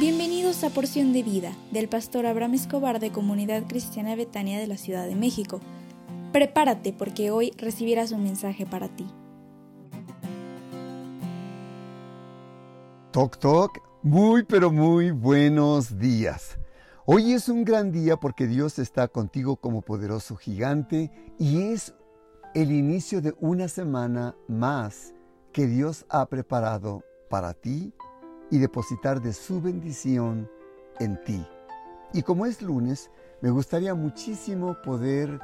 Bienvenidos a Porción de Vida del pastor Abraham Escobar de Comunidad Cristiana Betania de la Ciudad de México. Prepárate porque hoy recibirás un mensaje para ti. Toc Toc, muy pero muy buenos días. Hoy es un gran día porque Dios está contigo como poderoso gigante y es el inicio de una semana más que Dios ha preparado para ti y depositar de su bendición en ti. Y como es lunes, me gustaría muchísimo poder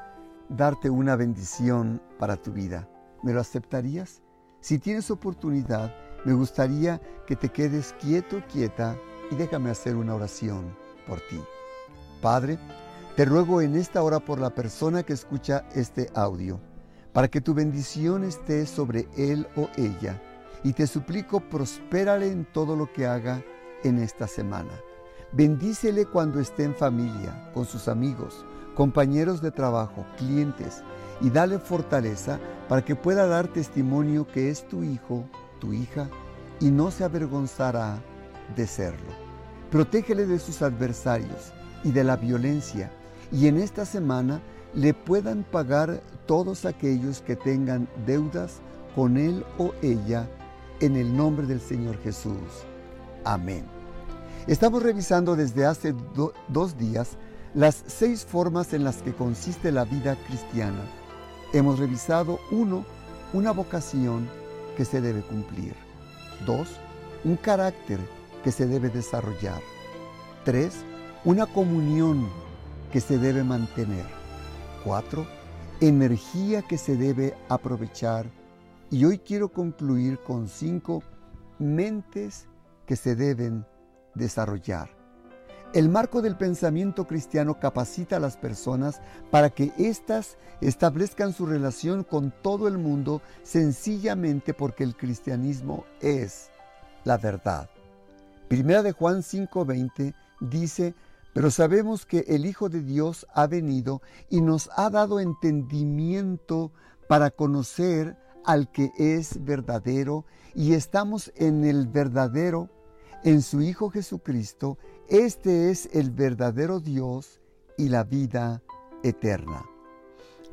darte una bendición para tu vida. ¿Me lo aceptarías? Si tienes oportunidad, me gustaría que te quedes quieto, quieta y déjame hacer una oración por ti. Padre, te ruego en esta hora por la persona que escucha este audio, para que tu bendición esté sobre él o ella y te suplico prospérale en todo lo que haga en esta semana. Bendícele cuando esté en familia, con sus amigos, compañeros de trabajo, clientes, y dale fortaleza para que pueda dar testimonio que es tu hijo, tu hija, y no se avergonzará de serlo. Protégele de sus adversarios y de la violencia, y en esta semana le puedan pagar todos aquellos que tengan deudas con él o ella en el nombre del Señor Jesús. Amén. Estamos revisando desde hace dos días las seis formas en las que consiste la vida cristiana. Hemos revisado uno, una vocación que se debe cumplir. Dos, un carácter que se debe desarrollar. Tres, una comunión que se debe mantener. Cuatro, energía que se debe aprovechar y hoy quiero concluir con cinco mentes que se deben desarrollar. El marco del pensamiento cristiano capacita a las personas para que éstas establezcan su relación con todo el mundo sencillamente porque el cristianismo es la verdad. Primera de Juan 5:20 dice, pero sabemos que el Hijo de Dios ha venido y nos ha dado entendimiento para conocer al que es verdadero y estamos en el verdadero, en su Hijo Jesucristo. Este es el verdadero Dios y la vida eterna.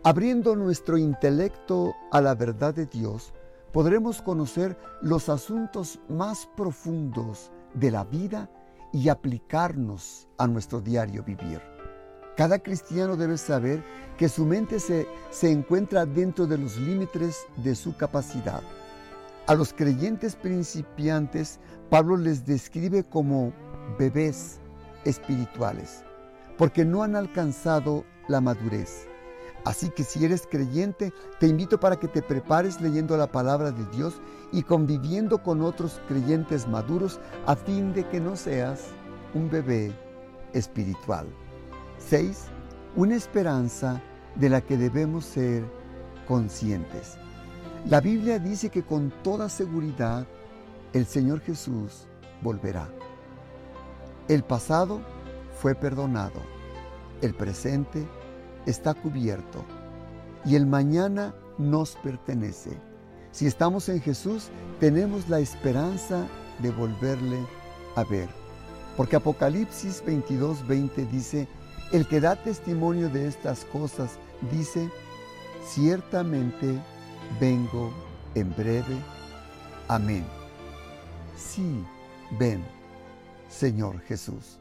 Abriendo nuestro intelecto a la verdad de Dios, podremos conocer los asuntos más profundos de la vida y aplicarnos a nuestro diario vivir. Cada cristiano debe saber que su mente se, se encuentra dentro de los límites de su capacidad. A los creyentes principiantes, Pablo les describe como bebés espirituales, porque no han alcanzado la madurez. Así que si eres creyente, te invito para que te prepares leyendo la palabra de Dios y conviviendo con otros creyentes maduros a fin de que no seas un bebé espiritual. 6. Una esperanza de la que debemos ser conscientes. La Biblia dice que con toda seguridad el Señor Jesús volverá. El pasado fue perdonado, el presente está cubierto y el mañana nos pertenece. Si estamos en Jesús, tenemos la esperanza de volverle a ver. Porque Apocalipsis 22, 20 dice, el que da testimonio de estas cosas dice, ciertamente vengo en breve. Amén. Sí, ven, Señor Jesús.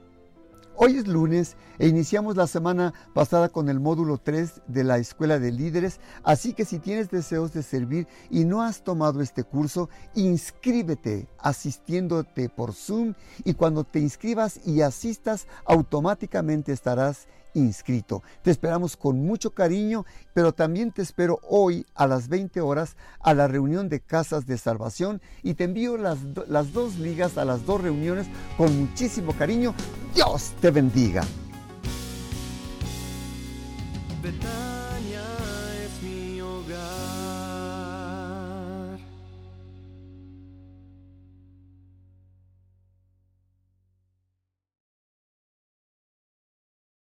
Hoy es lunes e iniciamos la semana pasada con el módulo 3 de la Escuela de Líderes, así que si tienes deseos de servir y no has tomado este curso, inscríbete asistiéndote por Zoom y cuando te inscribas y asistas automáticamente estarás inscrito. Te esperamos con mucho cariño, pero también te espero hoy a las 20 horas a la reunión de Casas de Salvación y te envío las, las dos ligas a las dos reuniones con muchísimo cariño. Dios te bendiga.